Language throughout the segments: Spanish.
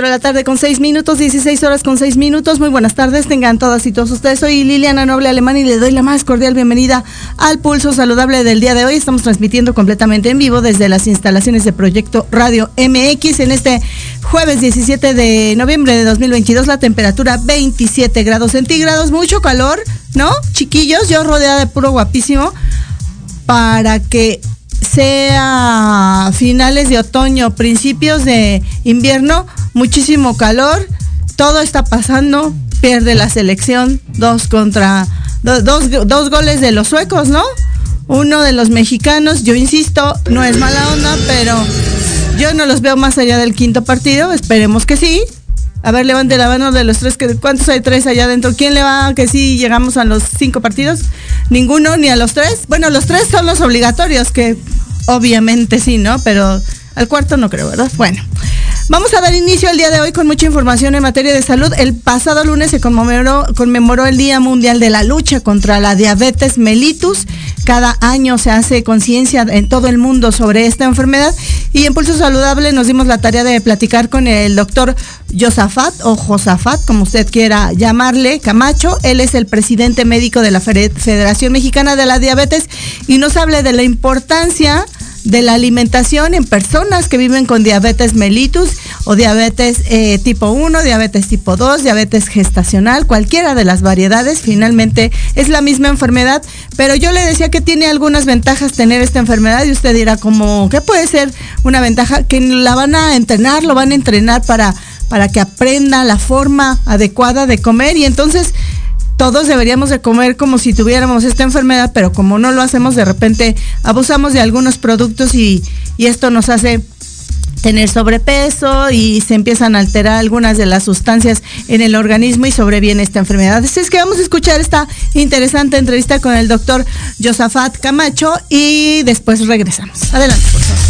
Cuatro de la tarde con seis minutos, 16 horas con seis minutos. Muy buenas tardes, tengan todas y todos ustedes. Soy Liliana Noble Alemán y le doy la más cordial bienvenida al Pulso Saludable del día de hoy. Estamos transmitiendo completamente en vivo desde las instalaciones de Proyecto Radio MX en este jueves 17 de noviembre de 2022. La temperatura 27 grados centígrados, mucho calor, ¿no? Chiquillos, yo rodeada de puro guapísimo para que sea finales de otoño, principios de invierno, muchísimo calor, todo está pasando, pierde la selección, dos contra, do- dos, dos goles de los suecos, ¿no? Uno de los mexicanos, yo insisto, no es mala onda, pero yo no los veo más allá del quinto partido, esperemos que sí. A ver, levante la mano de los tres, que, ¿cuántos hay tres allá adentro? ¿Quién le va que sí llegamos a los cinco partidos? Ninguno, ni a los tres. Bueno, los tres son los obligatorios, que obviamente sí, ¿no? Pero al cuarto no creo, ¿verdad? Bueno. Vamos a dar inicio el día de hoy con mucha información en materia de salud. El pasado lunes se conmemoró, el Día Mundial de la Lucha contra la Diabetes mellitus. Cada año se hace conciencia en todo el mundo sobre esta enfermedad y en Pulso Saludable nos dimos la tarea de platicar con el doctor Josafat o Josafat, como usted quiera llamarle, Camacho. Él es el presidente médico de la Fede- Federación Mexicana de la Diabetes y nos habla de la importancia de la alimentación en personas que viven con diabetes mellitus o diabetes eh, tipo 1, diabetes tipo 2, diabetes gestacional, cualquiera de las variedades, finalmente es la misma enfermedad, pero yo le decía que tiene algunas ventajas tener esta enfermedad y usted dirá como, ¿qué puede ser una ventaja? Que la van a entrenar, lo van a entrenar para, para que aprenda la forma adecuada de comer y entonces todos deberíamos de comer como si tuviéramos esta enfermedad, pero como no lo hacemos, de repente abusamos de algunos productos y, y esto nos hace tener sobrepeso y se empiezan a alterar algunas de las sustancias en el organismo y sobreviene esta enfermedad. Así es que vamos a escuchar esta interesante entrevista con el doctor Josafat Camacho y después regresamos. Adelante, por favor.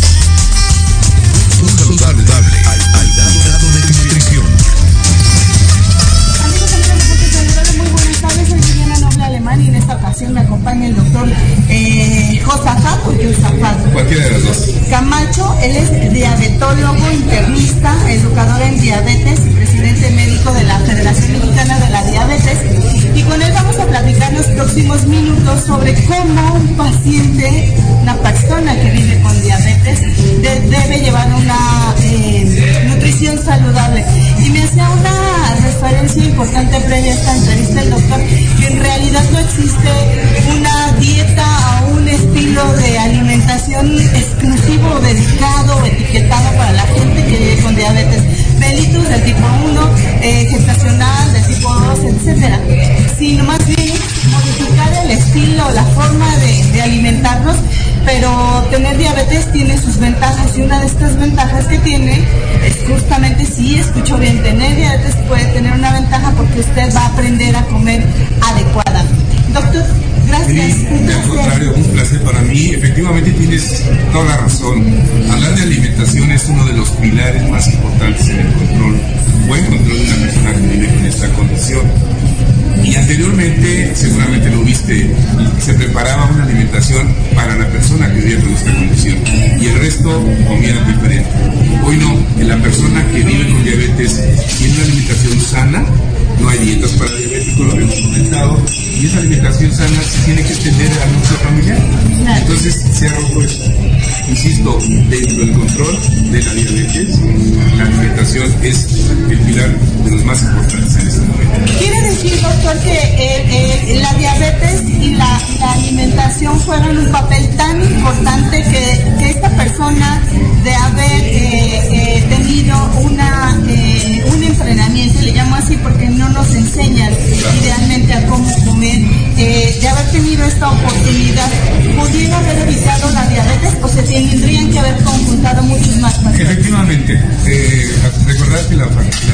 Un paciente, una persona que vive con diabetes, de- debe llevar una eh, nutrición saludable. Y me hacía una referencia importante previa a esta entrevista el doctor, que en realidad no existe una dieta o un estilo de alimentación exclusivo, dedicado etiquetado para la gente que vive con diabetes mellitus del tipo 1, eh, gestacional del tipo 2, etcétera, sino más bien modificar el estilo, la forma de, alimentarnos, pero tener diabetes tiene sus ventajas y una de estas ventajas que tiene es justamente, si escucho bien, tener diabetes puede tener una ventaja porque usted va a aprender a comer adecuadamente. Doctor, gracias. Sí, al contrario, un placer para mí. Efectivamente tienes toda la razón. Hablar de alimentación es uno de los pilares más importantes en el control, buen se preparaba una alimentación para la persona que vive con esta condición y el resto comía diferente. Hoy no, en la persona que vive con diabetes tiene una alimentación sana, no hay dietas para lo hemos comentado, y esa alimentación sana se tiene que extender al núcleo familiar. Entonces se ha roto esto. Insisto, dentro del control de la diabetes, la alimentación es el pilar de los más importantes en este momento. Quiere decir, doctor, que eh, eh, la diabetes y la, alimentación juegan un papel tan importante que, que esta persona de haber eh, tenido una, un entrenamiento, le llamo así porque no nos enseñan idealmente a cómo comer, eh, de haber tenido esta oportunidad, ¿pudiera haber evitado la diabetes o se tendrían que haber conjuntado muchos más factores? Efectivamente, eh, recordar que la,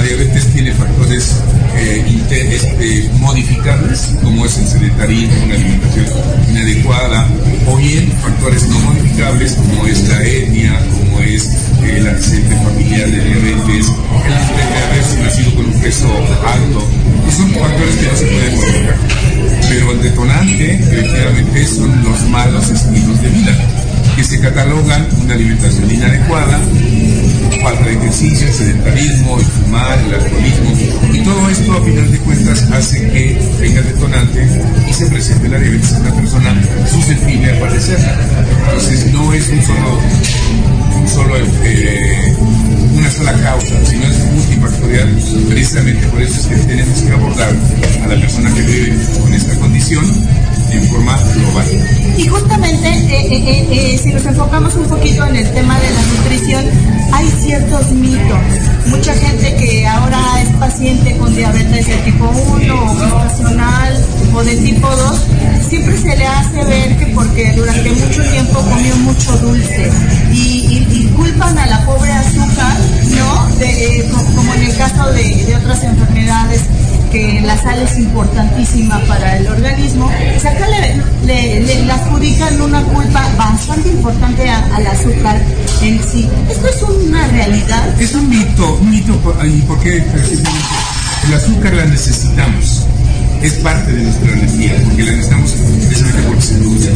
diabetes tiene factores eh, inte- este, modificables, como es el sedentarismo, una alimentación inadecuada, o bien factores no modificables, como es la etnia, como es eh, el antecedente familiar de diabetes, el hecho de haberse nacido con un peso alto, y son factores que no se pueden modificar. Pero el detonante, efectivamente, son los malos estilos de vida que se catalogan una alimentación inadecuada, falta de ejercicio, el sedentarismo, el fumar, el alcoholismo, y todo esto a final de cuentas hace que tenga detonante y se presente la diabetes en una persona susceptible a padecerla. Entonces no es un solo, un solo eh, una sola causa, sino es multifactorial. Precisamente por eso es que tenemos que abordar a la persona que vive con esta condición en forma global. Y justamente, eh, eh, eh, si nos enfocamos un poquito en el tema de la nutrición, hay ciertos mitos. Mucha gente que ahora es paciente con diabetes de tipo 1 o gestacional o de tipo 2, siempre se le hace ver que porque durante mucho tiempo comió mucho dulce y, y- y culpan a la pobre azúcar, ¿no? De, como en el caso de, de otras enfermedades que la sal es importantísima para el organismo, sea, acá le, adjudican una culpa bastante importante al azúcar en sí. ¿Esto es una realidad? Es un mito, un mito, ¿y por qué? Precisamente, El azúcar la necesitamos, es parte de nuestra energía, porque la necesitamos precisamente porque se produce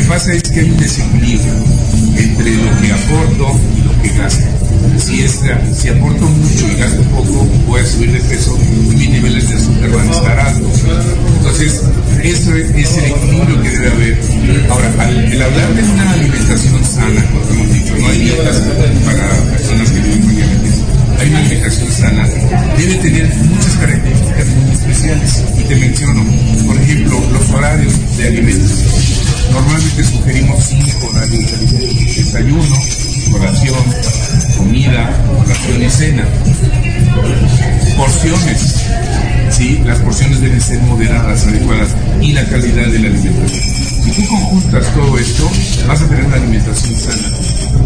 que pasa es que hay un desequilibrio entre lo que aporto y lo que gasto. Si, es, si aporto mucho y gasto poco, voy a subir de peso y mis niveles de azúcar van a estar altos. Entonces, eso es, es el equilibrio que debe haber. Ahora, al, el hablar de una alimentación sana, como hemos dicho, no hay dietas para personas que viven con diabetes. Hay una alimentación sana, debe tener muchas características muy especiales. Y te menciono, por ejemplo, los horarios de alimentos. Normalmente sugerimos cinco horarios. Desayuno, colación, comida, colación y cena. Porciones. Sí, las porciones deben ser moderadas, adecuadas y la calidad de la alimentación. Si tú conjuntas todo esto, vas a tener una alimentación sana.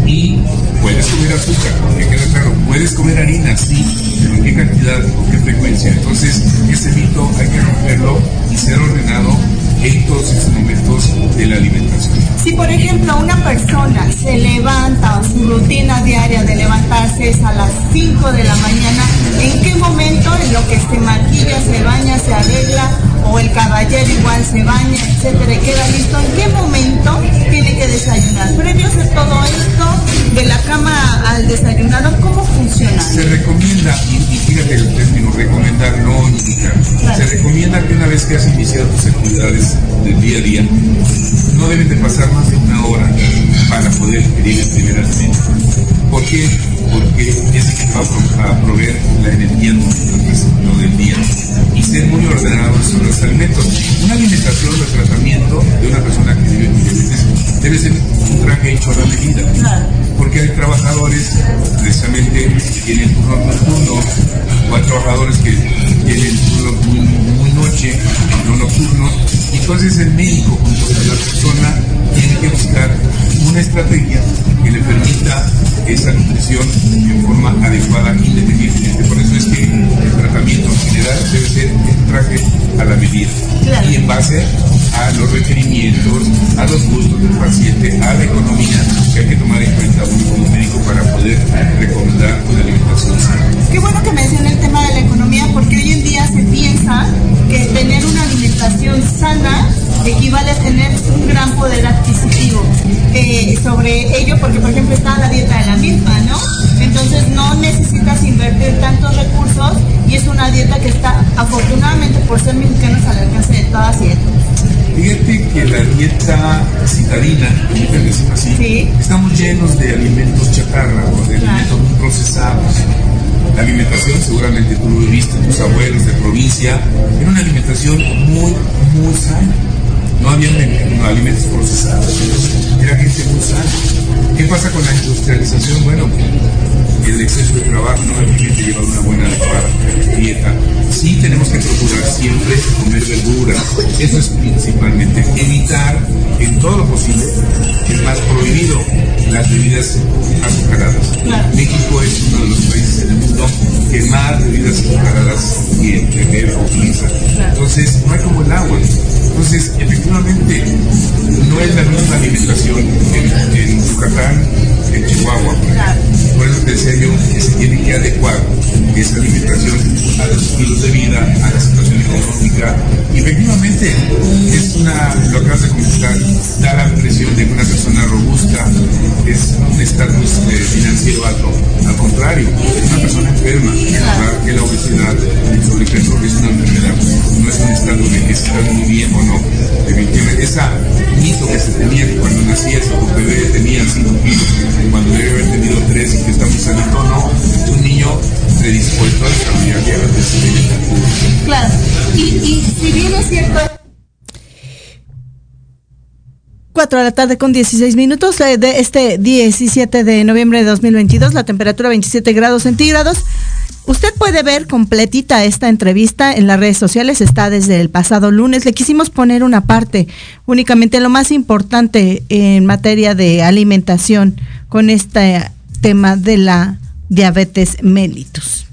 Y puedes comer azúcar, que queda claro, puedes comer harina, sí, pero en qué cantidad, con qué frecuencia. Entonces, ese mito hay que romperlo y ser ordenado estos momentos de la alimentación. Si por ejemplo una persona se levanta su rutina diaria de levantarse es a las 5 de la mañana, ¿en qué momento en lo que se maquilla, se baña, se arregla o el caballero igual se baña, etcétera, queda listo? ¿En qué momento desayunar? Previo a hacer todo esto, de la cama al desayunado, ¿cómo funciona? Se recomienda, y, y fíjate el término recomendar, no indicar, Claro. se recomienda que una vez que has iniciado tus actividades del día a día, no deben de pasar más de una hora para poder adquirir el primer alimento. ¿Por qué? Porque es el que va a pro- a proveer la energía lo del día y ser muy ordenados sobre los alimentos. Una alimentación o tratamiento de una persona que vive con diabetes debe ser un traje hecho a la medida porque hay trabajadores precisamente que tienen turno nocturno o hay trabajadores que tienen turno muy, muy noche, no nocturno. Entonces el médico junto con la persona tiene que buscar una estrategia que le permita esa nutrición en forma adecuada independientemente. Por eso es que tratamiento en general debe ser un traje a la medida Claro. y en base a los requerimientos, a los gustos del paciente, a la economía que hay que tomar en cuenta como médico para poder recomendar una alimentación sana. Qué bueno que menciona el tema de la economía porque hoy en día se piensa que tener una alimentación sana equivale a tener un gran poder adquisitivo eh, sobre ello porque por ejemplo está la dieta de la misma, ¿no? Entonces no necesitas invertir tantos recursos y es una dieta que está afortunadamente por ser mexicanos al alcance de todas y de todos. Fíjate que la dieta citadina, permíteme decirlo así, Sí. estamos llenos de alimentos chatarra o de Claro. alimentos muy procesados. La alimentación, seguramente tú lo viste, tus abuelos de provincia, era una alimentación muy, muy sana. No había alimentos procesados, era gente muy sana. ¿Qué pasa con la industrialización? Bueno, el exceso de trabajo no me permite llevar una buena dieta. Sí tenemos que procurar siempre comer verduras, eso es principalmente. Evitar en todo lo posible, es más prohibido las bebidas azucaradas. México es uno de los países en el mundo que más bebidas azucaradas tiene, o utiliza. Entonces, no hay como el agua. Entonces, efectivamente, no es la misma alimentación en, en Yucatán, en Chihuahua. Por eso decía yo que se tiene que adecuar esa alimentación a los estilos de vida, a la situación económica. Y efectivamente, es una, lo acabas de comentar, da la impresión de una persona robusta es un estatus eh, financiero alto. Al contrario, es una persona enferma. Que la obesidad, el sobrepeso es una enfermedad, no es un estado de que estás muy bien o no. Definitivamente, esa mito que se tenía que cuando nacías tu bebé tenía 5 kilos, cuando debe haber tenido 3 y que está muy sanito, no. Es un niño predispuesto a desarrollar diabetes mellitus. Claro. Y, y si bien es cierto 4 de la tarde con 16 minutos eh, de este 17 de noviembre de 2022, la temperatura 27 grados centígrados. Usted puede ver completita esta entrevista en las redes sociales, está desde el pasado lunes. Le quisimos poner una parte únicamente lo más importante en materia de alimentación con este tema de la diabetes mellitus.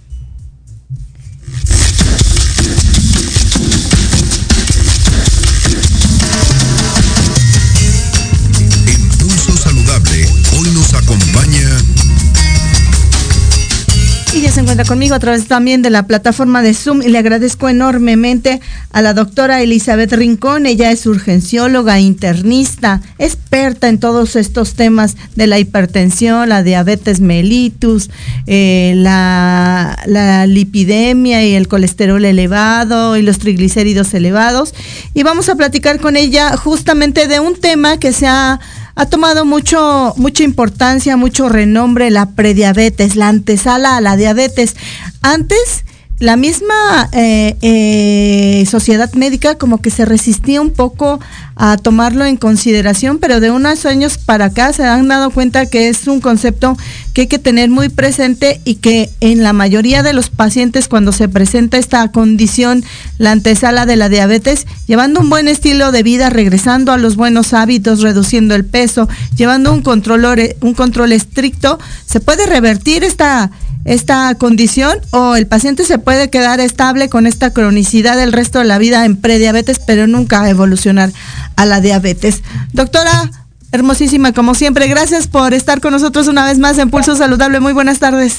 Y se encuentra conmigo a través también de la plataforma de Zoom y le agradezco enormemente a la doctora Elizabeth Rincón. Ella es urgencióloga, internista, experta en todos estos temas de la hipertensión, la diabetes mellitus, eh, la, la lipidemia y el colesterol elevado y los triglicéridos elevados. Y vamos a platicar con ella justamente de un tema que se ha ha tomado mucho, mucha importancia, mucho renombre la prediabetes, la antesala a la diabetes. Antes la misma eh, eh, sociedad médica como que se resistía un poco a tomarlo en consideración, pero de unos años para acá se han dado cuenta que es un concepto que hay que tener muy presente y que en la mayoría de los pacientes cuando se presenta esta condición, la antesala de la diabetes, llevando un buen estilo de vida, regresando a los buenos hábitos, reduciendo el peso, llevando un control, un control estricto, se puede revertir esta esta condición o el paciente se puede quedar estable con esta cronicidad el resto de la vida en prediabetes, pero nunca evolucionar a la diabetes. Doctora, hermosísima como siempre, gracias por estar con nosotros una vez más en Pulso Saludable. Muy buenas tardes.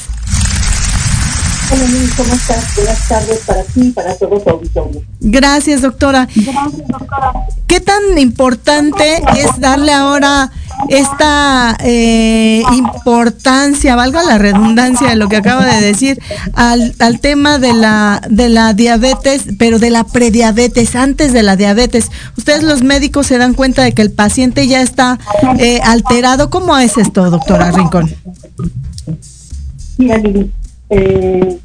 Hola, ¿cómo estás? Buenas tardes para ti y para todos los Gracias, doctora. Gracias, doctora. ¿Qué tan importante es darle ahora esta eh, importancia, valga la redundancia de lo que acabo de decir, al, al, tema de la, de la diabetes, pero de la prediabetes, antes de la diabetes. Ustedes los médicos se dan cuenta de que el paciente ya está eh, alterado. ¿Cómo es esto, doctora Rincón? Mira, Lili, eh,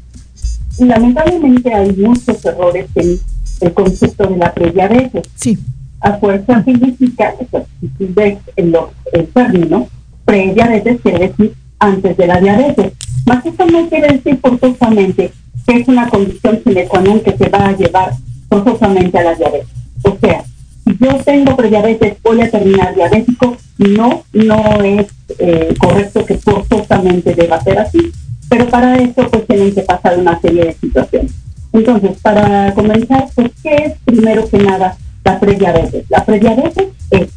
lamentablemente hay muchos errores en el concepto de la prediabetes. Sí a fuerza física, si ves en los términos, prediabetes quiere decir antes de la diabetes. Más eso no quiere decir forzosamente que es una condición sine qua non que se va a llevar forzosamente a la diabetes. O sea, si yo tengo prediabetes, voy a terminar diabético, no, no es eh, correcto que forzosamente deba ser así, pero para eso pues tienen que pasar una serie de situaciones. Entonces, para comenzar, pues, ¿qué es primero que nada la prediabetes. La prediabetes es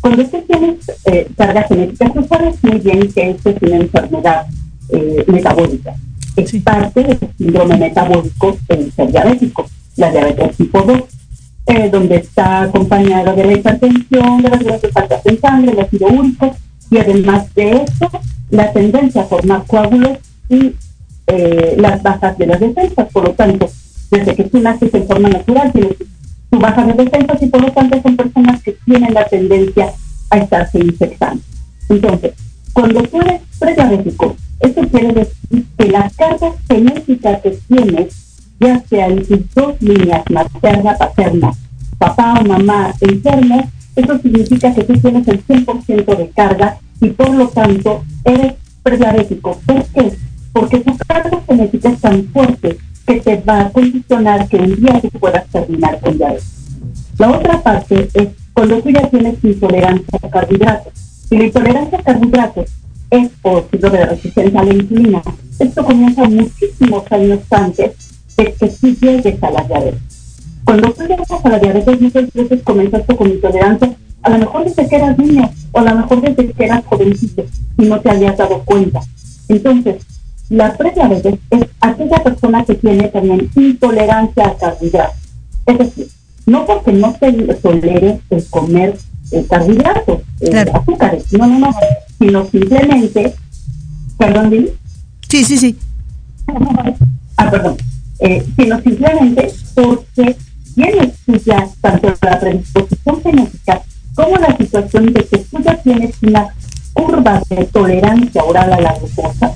cuando tú tienes eh, carga genética, tú sabes muy bien que esto es una enfermedad eh, metabólica. Es parte del síndrome metabólico del ser diabético, la diabetes tipo 2, eh, donde está acompañada de la hipertensión, de las grasas altas en sangre, el ácido úrico, y además de eso, la tendencia a formar coágulos y las bajas de las defensas. Por lo tanto, desde que tú naces en forma natural, tienes su baja de defensas y por lo tanto son personas que tienen la tendencia a estarse infectando. Entonces, cuando tú eres prediabético, eso quiere decir que la carga genética que tienes, ya sea en tus dos líneas, materna, paterna, papá o mamá enfermos, eso significa que tú tienes el 100% de carga y por lo tanto eres prediabético. ¿Por qué? Porque tu carga genética es tan fuerte que te va a condicionar que un día tú puedas terminar con diabetes. La otra parte es cuando tú ya tienes intolerancia a carbohidratos. Si la intolerancia a carbohidratos es por síndrome de resistencia a la insulina, esto comienza muchísimos años antes de que tú llegues a la diabetes. Cuando tú llegas a la diabetes, muchas veces comenzaste con intolerancia, a lo mejor desde que eras niño, o a lo mejor desde que eras jovencito, y no te habías dado cuenta. Entonces, la prediabetes es aquella persona que tiene también intolerancia a carbohidratos. Es decir, no porque no se tolere el comer el carbohidratos, azúcares, no, no, no, sino simplemente, perdón, ¿sí? Sí, sí, sí. Ah, perdón. Eh, sino simplemente porque tienes tú ya tanto la predisposición genética como la situación de que tú ya tienes una curva de tolerancia oral a la glucosa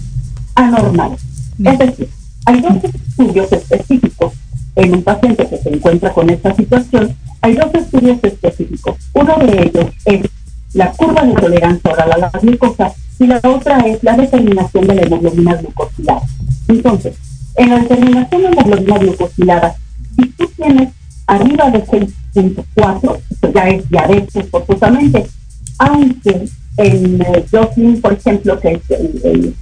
anormal. Es decir, hay dos estudios específicos en un paciente que se encuentra con esta situación. Hay dos estudios específicos. Uno de ellos es la curva de tolerancia oral a la glucosa y la otra es la determinación de la hemoglobina glucosilada. Entonces, en la determinación de la hemoglobina glucosilada, si tú tienes arriba de 6.4, eso ya es diabetes forzosamente, aunque en el Jocelyn, por ejemplo, que es el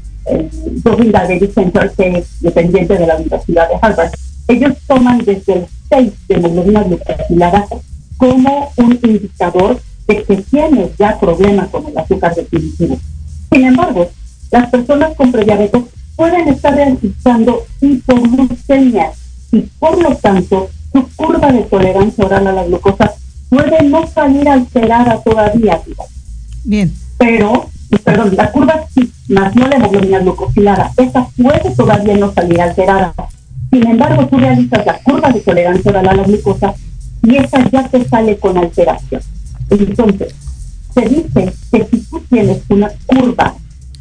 Joint Diabetes Center, que es dependiente de la Universidad de Harvard, ellos toman desde el 6 de hemoglobina glucosilada como un indicador de que tienes ya problemas con el azúcar definitivo. Sin embargo, las personas con prediabetes pueden estar realizando hipoglucemia y por lo tanto su curva de tolerancia oral a la glucosa puede no salir alterada todavía. Bien. Pero perdón, la curva sí, más no la hemoglobina glucosilada. Esa puede todavía no salir alterada. Sin embargo, tú realizas la curva de tolerancia oral a la glucosa y esa ya te sale con alteración. Entonces, se dice que si tú tienes una curva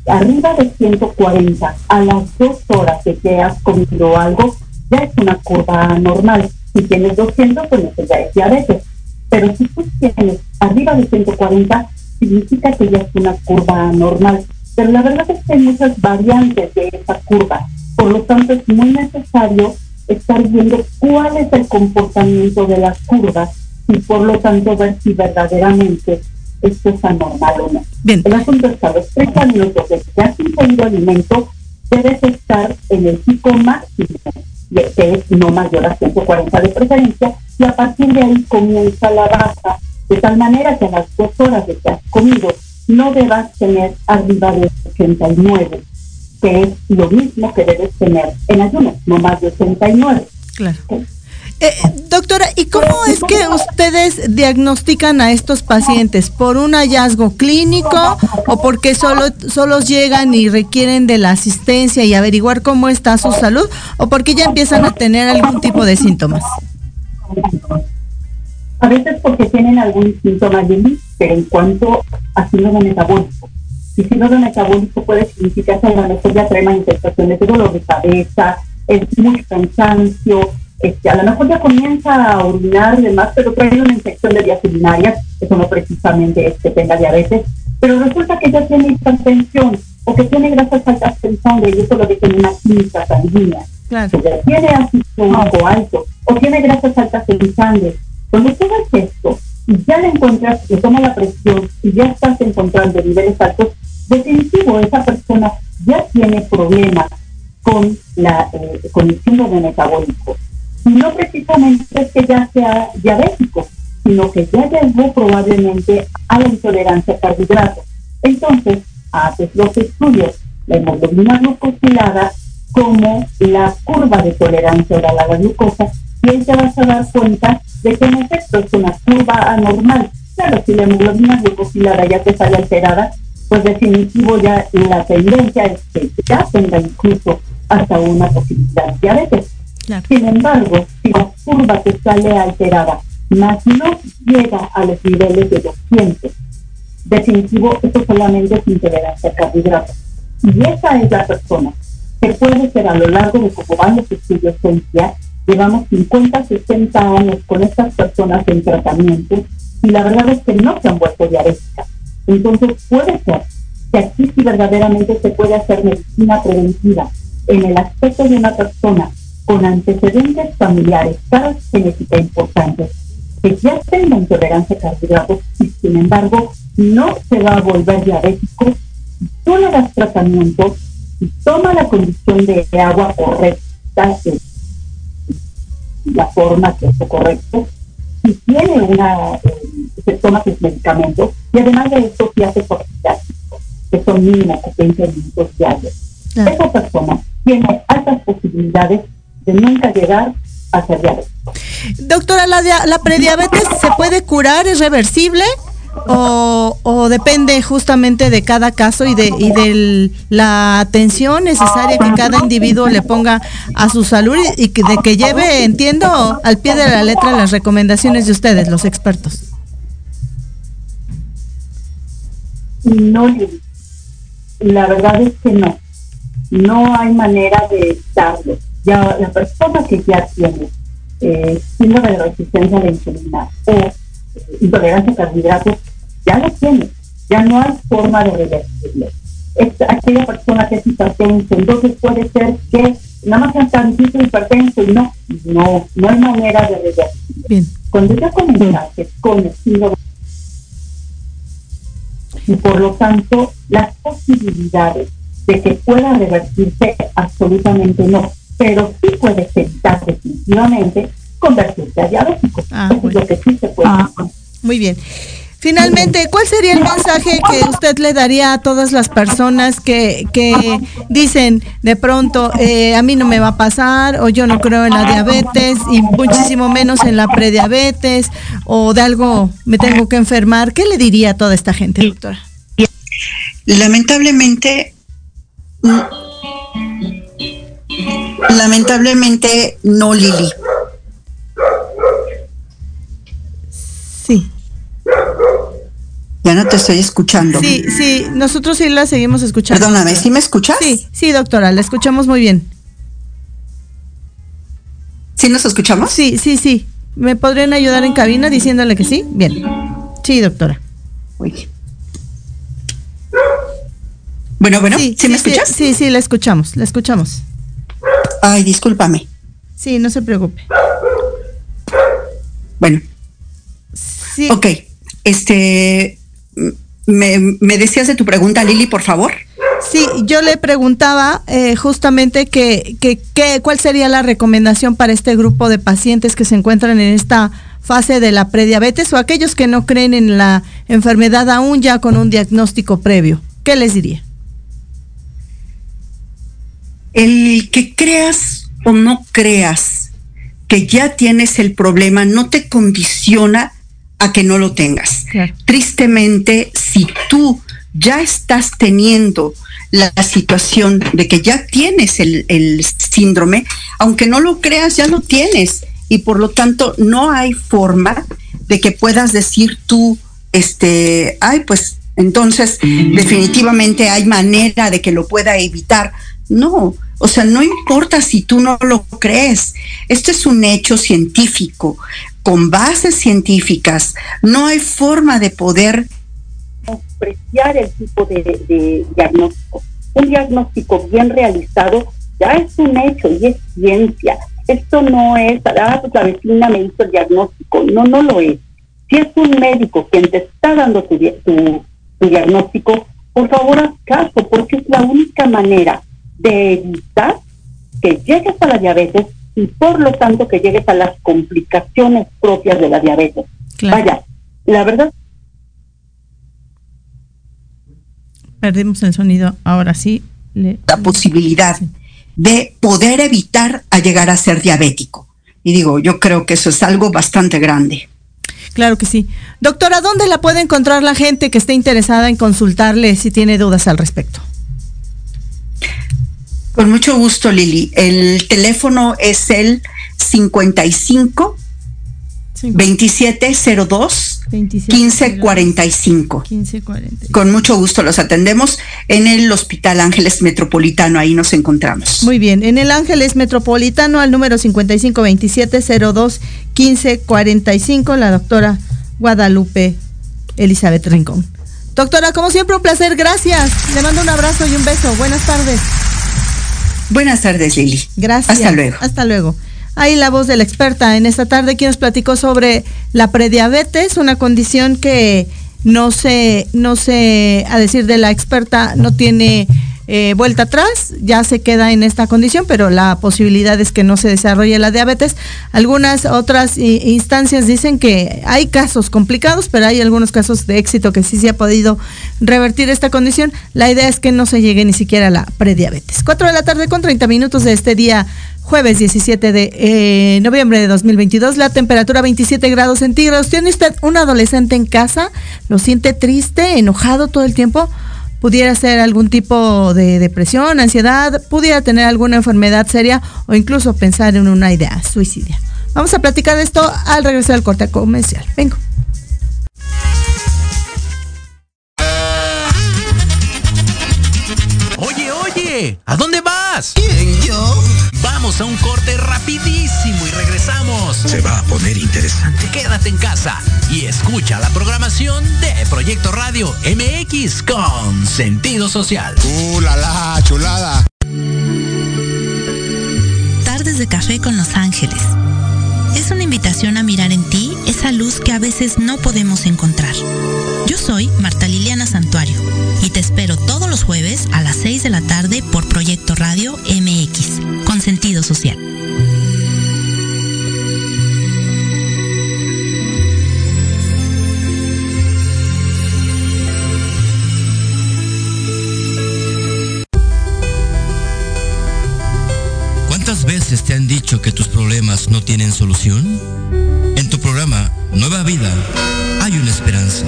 arriba de 140 a las dos horas que te has comido algo, ya es una curva normal. Si tienes 200, pues eso ya es diabetes. Pero si tú tienes arriba de 140, significa que ya es una curva normal. Pero la verdad es que hay muchas variantes de esa curva. Por lo tanto, es muy necesario estar viendo cuál es el comportamiento de las curvas y por lo tanto ver si verdaderamente esto es anormal o no. Bien. El asunto es que a los 30 minutos de que has ingerido alimento, debes estar en el pico máximo, que es no mayor a 140 de preferencia, y a partir de ahí comienza la baja, de tal manera que a las dos horas de que has comido no debas tener arriba de 89, que es lo mismo que debes tener en ayuno, no más de 89. Claro. Eh, doctora, ¿y cómo es que ustedes diagnostican a estos pacientes? ¿Por un hallazgo clínico o porque solo solos llegan y requieren de la asistencia y averiguar cómo está su salud o porque ya empiezan a tener algún tipo de síntomas? A veces porque tienen algún síntoma de pero en cuanto a síndrome metabólico. Y síndrome metabólico puede significar que a lo mejor ya trae manifestaciones de dolor de cabeza, es mucho cansancio, este, a lo mejor ya comienza a orinar y demás, pero trae una infección de vías urinarias, eso no precisamente es que tenga diabetes, pero resulta que ya tiene hipertensión o que tiene grasas altas en sangre y eso lo dice en una química sanguínea. Claro. O sea, tiene ácido alto o tiene grasas altas en sangre. Cuando tú ves esto y ya le encuentras, le toma la presión y ya estás encontrando niveles altos, definitivo, esa persona ya tiene problemas con, la, eh, con el síndrome metabólico no precisamente es que ya sea diabético, sino que ya llegó probablemente a la intolerancia. Entonces, haces los estudios, la hemoglobina glucosilada como la curva de tolerancia a la glucosa y ahí te vas a dar cuenta de que en efecto es una curva anormal. Claro, si la hemoglobina glucosilada ya te sale alterada, pues definitivo ya la tendencia es que ya tenga incluso hasta una posibilidad de diabetes. Sin embargo, si la curva que sale alterada, más no llega a los niveles de 200, definitivo, esto solamente es intolerancia a carbohidratos. Y esa es la persona que puede ser a lo largo de cómo van los estudios ya llevamos 50, 60 años con estas personas en tratamiento y la verdad es que no se han vuelto diabéticas. Entonces puede ser que aquí sí verdaderamente se puede hacer medicina preventiva en el aspecto de una persona con antecedentes familiares, cada genética importante, que ya tenga intolerancia a y sin embargo no se va a volver diabético, tú le das tratamiento y toma la condición de agua correcta, la forma que es correcto, y tiene una, eh, se toma sus medicamentos, y además de esto se hace profiláctico, que son mínimo 20 minutos diarios. Esa persona tiene altas posibilidades nunca llegar a ser diabetes. Doctora, ¿la, ¿la prediabetes se puede curar? ¿Es reversible? O, depende justamente de cada caso y de, y la atención necesaria que cada individuo le ponga a su salud y que, de que lleve, entiendo, al pie de la letra las recomendaciones de ustedes, los expertos. No, la verdad es que no. No hay manera de darlo ya la persona que ya tiene eh, síndrome de resistencia a la insulina intolerancia a carbohidratos, ya lo tiene, ya no hay forma de revertirlo. Es aquella persona que es hipertenso, entonces puede ser que nada más sea tantito hipertenso y no, no, no hay manera de revertirlo. Bien. Cuando ya comenzaste con el síndrome y por lo tanto las posibilidades de que pueda revertirse absolutamente no pero sí puede evitar definitivamente convertirse a diabético. Ah, es lo que sí se puede ah, Muy bien. Finalmente, ¿cuál sería el mensaje que usted le daría a todas las personas que, que dicen de pronto, eh, a mí no me va a pasar, o yo no creo en la diabetes, y muchísimo menos en la prediabetes, o de algo me tengo que enfermar? ¿Qué le diría a toda esta gente, doctora? Lamentablemente, Lamentablemente no, Lili. Ya no te estoy escuchando. Sí, sí, nosotros sí la seguimos escuchando. Perdóname, ¿sí me escuchas? Sí, sí, doctora, la escuchamos muy bien. ¿Sí nos escuchamos? Sí, sí, sí. ¿Me podrían ayudar en cabina diciéndole que sí? Bien. Sí, doctora. Bueno, bueno, sí, ¿sí, me escuchas? Sí, sí, la escuchamos, la escuchamos. Ay, discúlpame. Sí, no se preocupe. Bueno. Sí. Ok, este, me, me decías de tu pregunta, Lili, por favor. Sí, yo le preguntaba eh, justamente que, que, que, cuál sería la recomendación para este grupo de pacientes que se encuentran en esta fase de la prediabetes o aquellos que no creen en la enfermedad aún ya con un diagnóstico previo. ¿Qué les diría? El que creas o no creas que ya tienes el problema no te condiciona a que no lo tengas. Claro. Tristemente, si tú ya estás teniendo la situación de que ya tienes el, el, síndrome, aunque no lo creas, ya lo tienes. Y por lo tanto, no hay forma de que puedas decir tú, este, ay, pues entonces definitivamente hay manera de que lo pueda evitar. No, o sea, no importa si tú no lo crees. Esto es un hecho científico, con bases científicas. No hay forma de poder apreciar el tipo de, diagnóstico. Un diagnóstico bien realizado ya es un hecho y es ciencia. Esto no es, ah, pues la vecina me hizo el diagnóstico. No, no lo es. Si es un médico quien te está dando tu, tu diagnóstico, por favor haz caso, porque es la única manera de evitar que llegues a la diabetes y por lo tanto que llegues a las complicaciones propias de la diabetes. Claro. Vaya, la verdad Perdimos el sonido, ahora sí. Le... La posibilidad sí. de poder evitar a llegar a ser diabético. Y digo, yo creo que eso es algo bastante grande. Claro que sí. Doctora, ¿dónde la puede encontrar la gente que esté interesada en consultarle si tiene dudas al respecto? Con mucho gusto, Lili. El teléfono es el 55 2702 1545. 1545. Con mucho gusto los atendemos en el Hospital Ángeles Metropolitano, ahí nos encontramos. Muy bien, en el Ángeles Metropolitano al número 552702 1545, la doctora Guadalupe Elizabeth Rincón. Doctora, como siempre, un placer, gracias. Le mando un abrazo y un beso. Buenas tardes. Buenas tardes, Lili. Gracias. Hasta luego. Hasta luego. Ahí la voz de la experta en esta tarde, quien nos platicó sobre la prediabetes, una condición que no se, no se, a decir de la experta, no tiene eh, vuelta atrás, ya se queda en esta condición, pero la posibilidad es que no se desarrolle la diabetes. Algunas otras instancias dicen que hay casos complicados, pero hay algunos casos de éxito que sí se ha podido revertir esta condición. La idea es que no se llegue ni siquiera a la prediabetes. 4 de la tarde con 30 minutos de este día jueves 17 de eh, noviembre de 2022, la temperatura 27 grados centígrados. ¿Tiene usted un adolescente en casa? ¿Lo siente triste, enojado todo el tiempo? Pudiera ser algún tipo de depresión, ansiedad, pudiera tener alguna enfermedad seria o incluso pensar en una idea suicidia. Vamos a platicar de esto al regresar al corte comercial. Vengo. ¿A dónde vas? ¿Quién, yo? Vamos a un corte rapidísimo y regresamos. Se va a poner interesante. Quédate en casa y escucha la programación de Proyecto Radio MX con sentido social. ¡Uh, la, la chulada! Tardes de café con Los Ángeles. Es una invitación a mirar en ti esa luz que a veces no podemos encontrar. Yo soy Marta Liliana Santuario y te espero todos los jueves a las 6 de la tarde por Proyecto Radio MX con sentido social. ¿Cuántas veces te han dicho que tus problemas no tienen solución? Programa Nueva Vida hay una esperanza.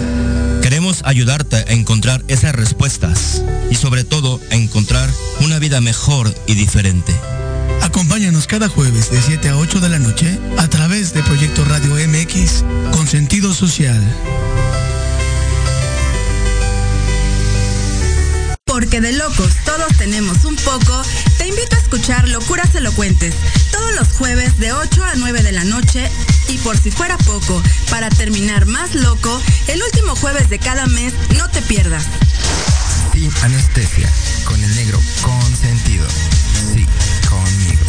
Queremos ayudarte a encontrar esas respuestas y sobre todo a encontrar una vida mejor y diferente. Acompáñanos cada jueves de 7 a 8 de la noche a través de Proyecto Radio MX con sentido social. Porque de locos todos tenemos un poco, te invito a escuchar Locuras Elocuentes todos los jueves de 8 a 9 de la noche y por si fuera poco, para terminar más loco, el último jueves de cada mes no te pierdas. Sin anestesia, con el negro consentido. Sí, conmigo.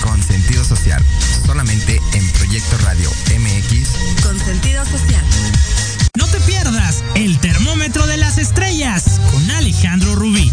Con sentido social, solamente en Proyecto Radio MX. Con sentido social. No te pierdas el termómetro de las estrellas con Alejandro Rubí,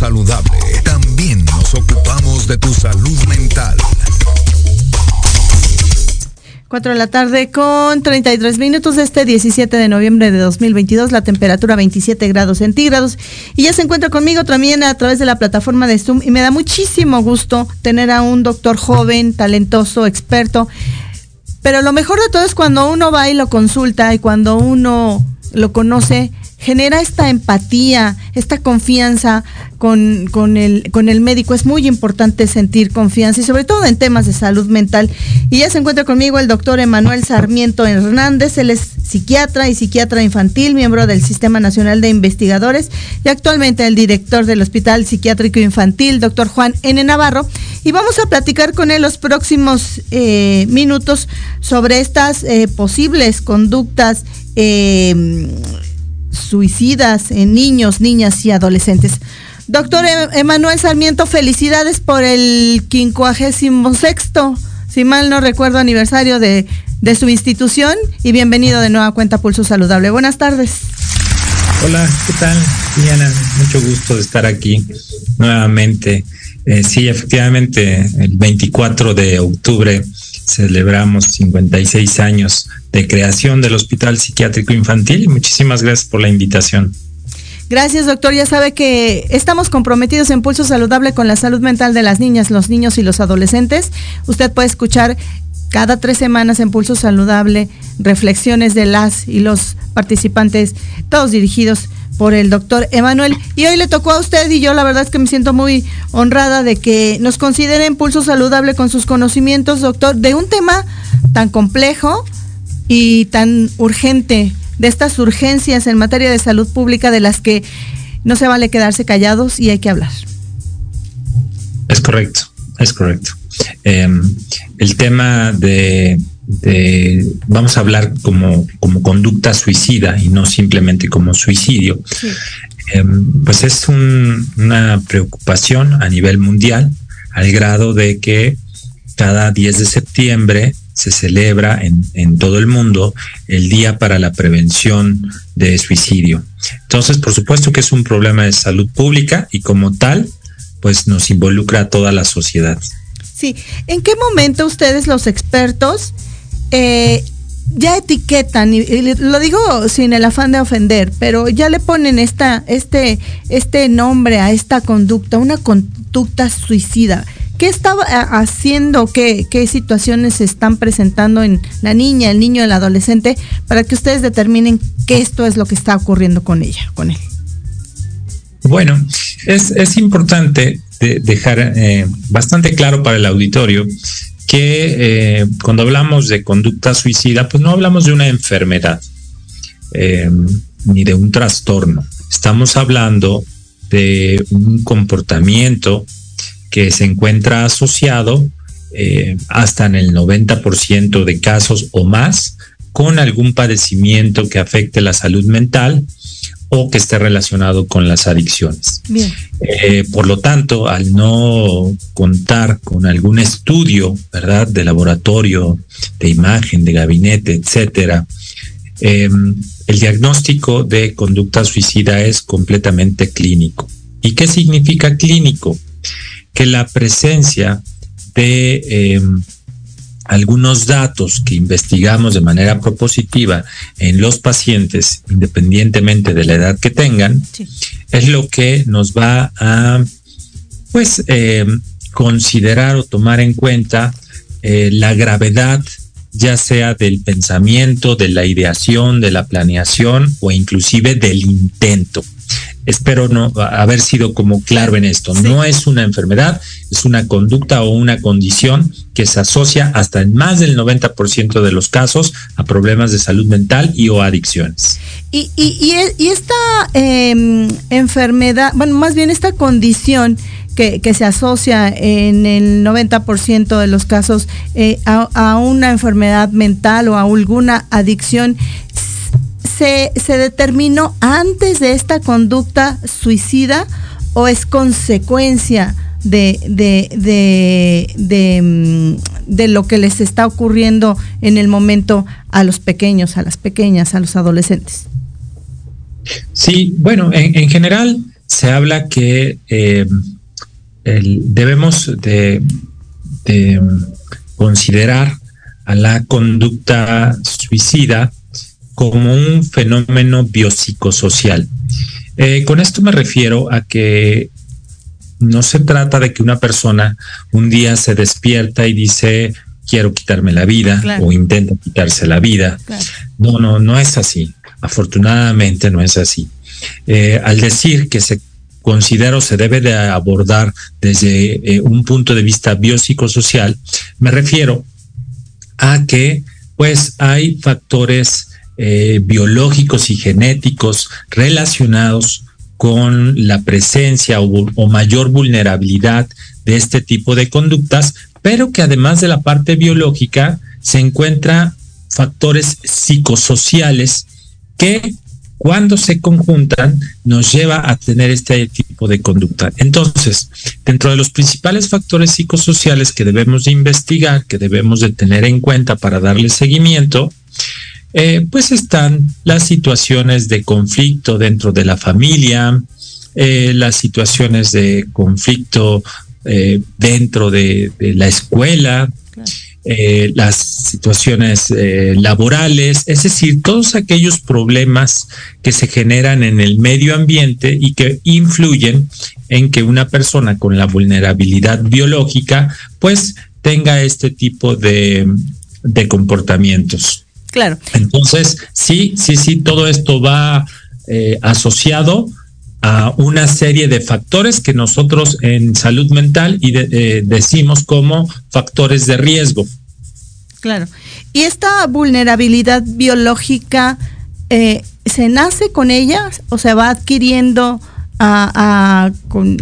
Saludable también nos ocupamos de tu salud mental. 4 de la tarde con 33 minutos de este 17 de noviembre de 2022, la temperatura 27 grados centígrados. Y ya se encuentra conmigo también a través de la plataforma de Zoom y me da muchísimo gusto tener a un doctor joven, talentoso, experto. Pero lo mejor de todo es cuando uno va y lo consulta y cuando uno lo conoce, genera esta empatía, esta confianza con, el médico. Es muy importante sentir confianza y sobre todo en temas de salud mental. Y ya se encuentra conmigo el doctor Emanuel Sarmiento Hernández. Él es psiquiatra y psiquiatra infantil, miembro del Sistema Nacional de Investigadores y actualmente el director del Hospital Psiquiátrico Infantil, doctor Juan N. Navarro. Y vamos a platicar con él los próximos eh, minutos sobre estas eh, posibles conductas. Eh, suicidas en niños, niñas y adolescentes. Doctor Emanuel Sarmiento, felicidades por el quincuagésimo sexto, si mal no recuerdo, aniversario de, de su institución y bienvenido de nueva cuenta Pulso Saludable. Buenas tardes. Hola, ¿qué tal, Diana? Mucho gusto de estar aquí nuevamente. Eh, sí, efectivamente, el 24 de octubre celebramos 56 años de creación del Hospital Psiquiátrico Infantil. Muchísimas gracias por la invitación. Gracias, doctor. Ya sabe que estamos comprometidos en Pulso Saludable con la salud mental de las niñas, los niños y los adolescentes. Usted puede escuchar cada tres semanas en Pulso Saludable reflexiones de las y los participantes, todos dirigidos por el doctor Emanuel. Y hoy le tocó a usted y yo la verdad es que me siento muy honrada de que nos consideren Pulso Saludable con sus conocimientos, doctor, de un tema tan complejo y tan urgente, de estas urgencias en materia de salud pública de las que no se vale quedarse callados y hay que hablar. Es correcto, es correcto. Eh, el tema de, de, vamos a hablar como, como conducta suicida y no simplemente como suicidio, sí. eh, pues es un, una preocupación a nivel mundial al grado de que cada 10 de septiembre se celebra en, en, todo el mundo el Día para la Prevención de Suicidio. Entonces, por supuesto que es un problema de salud pública y como tal, pues nos involucra a toda la sociedad. Sí, ¿en qué momento ustedes los expertos eh, ya etiquetan, y, lo digo sin el afán de ofender, pero ya le ponen esta, este, este nombre a esta conducta, una conducta suicida? ¿Qué estaba haciendo? ¿Qué, ¿Qué situaciones se están presentando en la niña, el niño, el adolescente, para que ustedes determinen que esto es lo que está ocurriendo con ella, con él? Bueno, es, importante de dejar eh, bastante claro para el auditorio que eh, cuando hablamos de conducta suicida, pues no hablamos de una enfermedad eh, ni de un trastorno. Estamos hablando de un comportamiento que se encuentra asociado eh, hasta en el 90% de casos o más con algún padecimiento que afecte la salud mental o que esté relacionado con las adicciones. Eh, por lo tanto, al no contar con algún estudio, ¿verdad?, de laboratorio, de imagen, de gabinete, etcétera, eh, el diagnóstico de conducta suicida es completamente clínico. ¿Y qué significa clínico? Que la presencia de eh, algunos datos que investigamos de manera propositiva en los pacientes, independientemente de la edad que tengan, sí. es lo que nos va a, pues, eh, considerar o tomar en cuenta eh, la gravedad ya sea del pensamiento, de la ideación, de la planeación o inclusive del intento. Espero no haber sido como claro en esto. No es una enfermedad, es una conducta o una condición que se asocia hasta en más del 90% de los casos a problemas de salud mental y o adicciones. Y, y, y, esta em, enfermedad, bueno, más bien esta condición, que, se asocia en el 90% de los casos eh, a, una enfermedad mental o a alguna adicción, se, determinó antes de esta conducta suicida o es consecuencia de, de, de, mm, de, lo que les está ocurriendo en el momento a los pequeños, a las pequeñas, a los adolescentes? Sí, bueno, en, general se habla que eh, debemos de, considerar a la conducta suicida como un fenómeno biopsicosocial. Eh, con esto me refiero a que no se trata de que una persona un día se despierta y dice quiero quitarme la vida o intenta quitarse la vida. No, no, no es así. Afortunadamente no es así. Eh, al decir que se considero se debe de abordar desde eh, un punto de vista biopsicosocial, me refiero a que pues hay factores eh, biológicos y genéticos relacionados con la presencia o, mayor vulnerabilidad de este tipo de conductas, pero que además de la parte biológica se encuentra factores psicosociales que cuando se conjuntan, nos lleva a tener este tipo de conducta. Entonces, dentro de los principales factores psicosociales que debemos de investigar, que debemos de tener en cuenta para darle seguimiento, eh, pues están las situaciones de conflicto dentro de la familia, eh, las situaciones de conflicto eh, dentro de, la escuela, eh, las situaciones eh, laborales, es decir, todos aquellos problemas que se generan en el medio ambiente y que influyen en que una persona con la vulnerabilidad biológica pues tenga este tipo de, de comportamientos. Claro. Entonces, sí, sí, sí, todo esto va eh, asociado a una serie de factores que nosotros en salud mental y eh, decimos como factores de riesgo. Claro. ¿Y esta vulnerabilidad biológica eh, se nace con ella o se va adquiriendo con,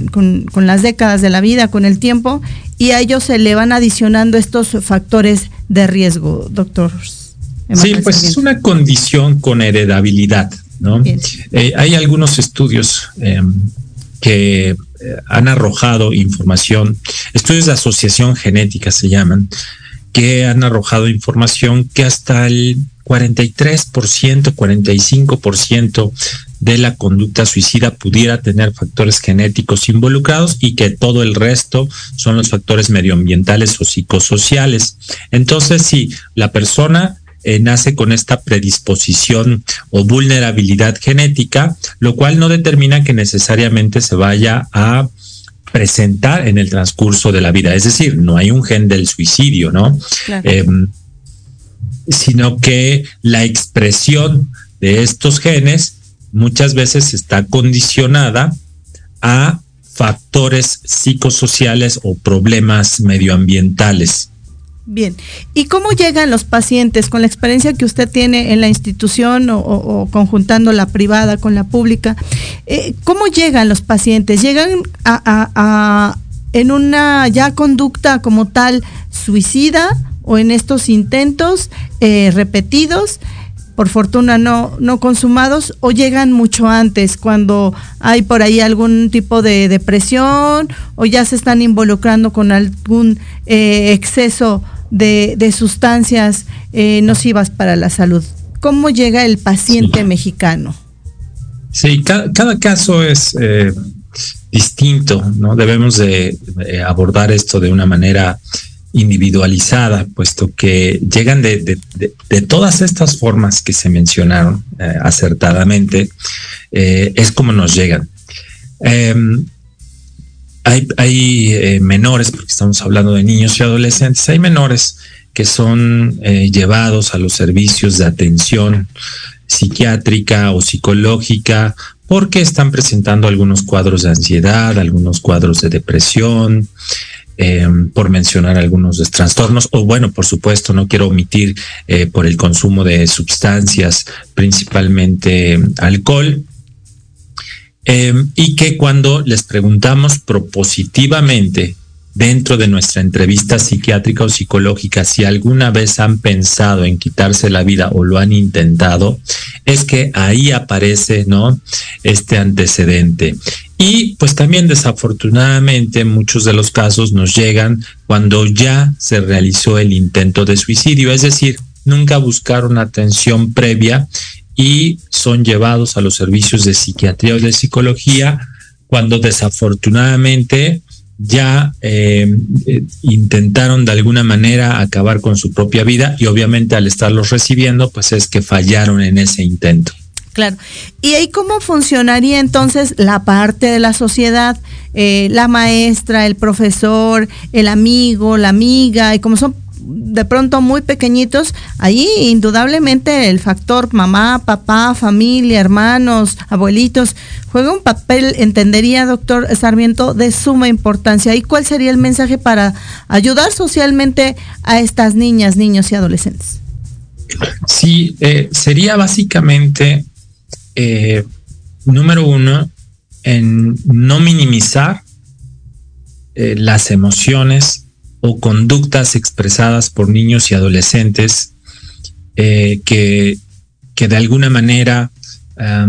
con, las décadas de la vida, con el tiempo, y a ellos se le van adicionando estos factores de riesgo, doctor? Sí, pues es una condición con heredabilidad. ¿no? Eh, hay algunos estudios em, que eh, han arrojado información, estudios de asociación genética se llaman, que han arrojado información que hasta el 43%, 45% de la conducta suicida pudiera tener factores genéticos involucrados y que todo el resto son los factores medioambientales o psicosociales. Entonces, si la persona eh, nace con esta predisposición o vulnerabilidad genética, lo cual no determina que necesariamente se vaya a presentar en el transcurso de la vida. Es decir, no hay un gen del suicidio, ¿no? Em, sino que la expresión de estos genes muchas veces está condicionada a factores psicosociales o problemas medioambientales. Bien, ¿y cómo llegan los pacientes con la experiencia que usted tiene en la institución o, conjuntando la privada con la pública? Eh, ¿Cómo llegan los pacientes? ¿Llegan a, en una ya conducta como tal suicida o en estos intentos eh, repetidos? por fortuna no, no consumados o llegan mucho antes cuando hay por ahí algún tipo de depresión o ya se están involucrando con algún eh, exceso de, sustancias eh, nocivas para la salud. ¿Cómo llega el paciente mexicano? Sí, cada, caso es eh, distinto, ¿no? Debemos de, abordar esto de una manera individualizada, puesto que llegan de, todas estas formas que se mencionaron eh, acertadamente, es como nos llegan. Em, hay, eh, menores, porque estamos hablando de niños y adolescentes, hay menores que son eh, llevados a los servicios de atención psiquiátrica o psicológica porque están presentando algunos cuadros de ansiedad, algunos cuadros de depresión, em, por mencionar algunos trastornos, o bueno, por supuesto, no quiero omitir eh, por el consumo de sustancias, principalmente alcohol, em, y que cuando les preguntamos propositivamente dentro de nuestra entrevista psiquiátrica o psicológica, si alguna vez han pensado en quitarse la vida o lo han intentado, es que ahí aparece, ¿no? Este antecedente. Y pues también desafortunadamente muchos de los casos nos llegan cuando ya se realizó el intento de suicidio, es decir, nunca buscaron atención previa y son llevados a los servicios de psiquiatría o de psicología cuando desafortunadamente ya eh, eh, intentaron de alguna manera acabar con su propia vida y obviamente al estarlos recibiendo, pues es que fallaron en ese intento. Claro. ¿Y ahí cómo funcionaría entonces la parte de la sociedad? Eh, la maestra, el profesor, el amigo, la amiga, y como son de pronto muy pequeñitos, ahí indudablemente el factor mamá, papá, familia, hermanos, abuelitos, juega un papel, entendería, doctor Sarmiento, de suma importancia. ¿Y cuál sería el mensaje para ayudar socialmente a estas niñas, niños y adolescentes? Sí, eh, sería básicamente, eh, número uno, en no minimizar eh, las emociones o conductas expresadas por niños y adolescentes eh, que, que, de alguna manera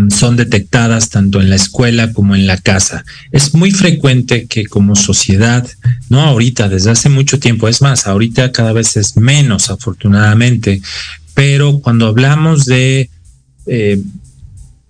son detectadas tanto en la escuela como en la casa. Es muy frecuente que como sociedad, no ahorita, desde hace mucho tiempo, es más, ahorita cada vez es menos afortunadamente, pero cuando hablamos de eh,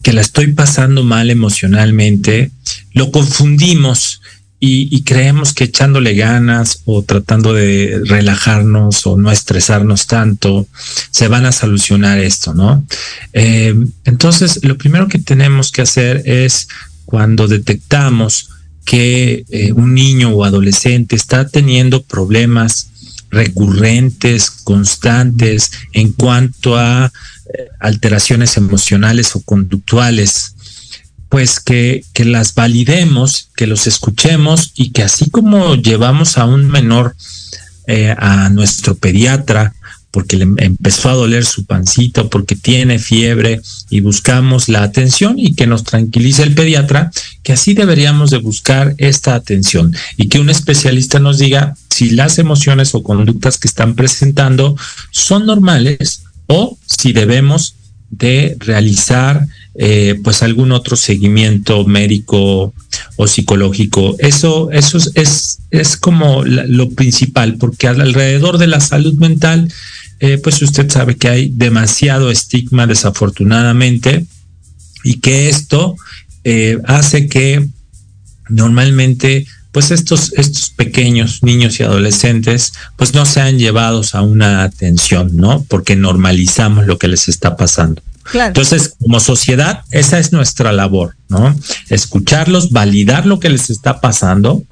que la estoy pasando mal emocionalmente, lo confundimos y, creemos que echándole ganas o tratando de relajarnos o no estresarnos tanto, se van a solucionar esto, ¿no? Eh, entonces, lo primero que tenemos que hacer es cuando detectamos que eh, un niño o adolescente está teniendo problemas recurrentes, constantes en cuanto a eh, alteraciones emocionales o conductuales, pues que, que las validemos, que los escuchemos y que así como llevamos a un menor eh, a nuestro pediatra porque le empezó a doler su pancito, porque tiene fiebre y buscamos la atención y que nos tranquilice el pediatra, que así deberíamos de buscar esta atención y que un especialista nos diga si las emociones o conductas que están presentando son normales o si debemos de realizar eh, pues algún otro seguimiento médico o psicológico. Eso, eso es, es, como lo principal, porque alrededor de la salud mental, eh, pues usted sabe que hay demasiado estigma desafortunadamente y que esto eh, hace que normalmente pues estos, estos pequeños niños y adolescentes pues no sean llevados a una atención, ¿no? Porque normalizamos lo que les está pasando. Entonces, como sociedad, esa es nuestra labor, ¿no? Escucharlos, validar lo que les está pasando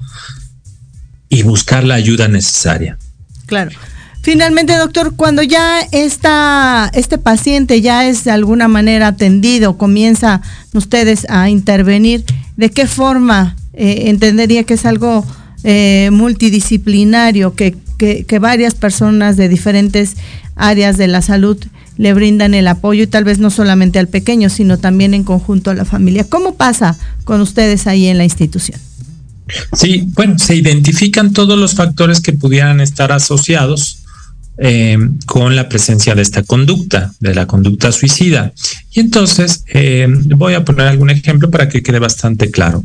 y buscar la ayuda necesaria. Claro. Finalmente, doctor, cuando ya está, este paciente ya es de alguna manera atendido, comienza ustedes a intervenir, ¿de qué forma eh, entendería que es algo eh, multidisciplinario, que, que, que varias personas de diferentes áreas de la salud le brindan el apoyo y tal vez no solamente al pequeño, sino también en conjunto a la familia. ¿Cómo pasa con ustedes ahí en la institución? Sí, bueno, se identifican todos los factores que pudieran estar asociados eh, con la presencia de esta conducta, de la conducta suicida. Y entonces eh, voy a poner algún ejemplo para que quede bastante claro.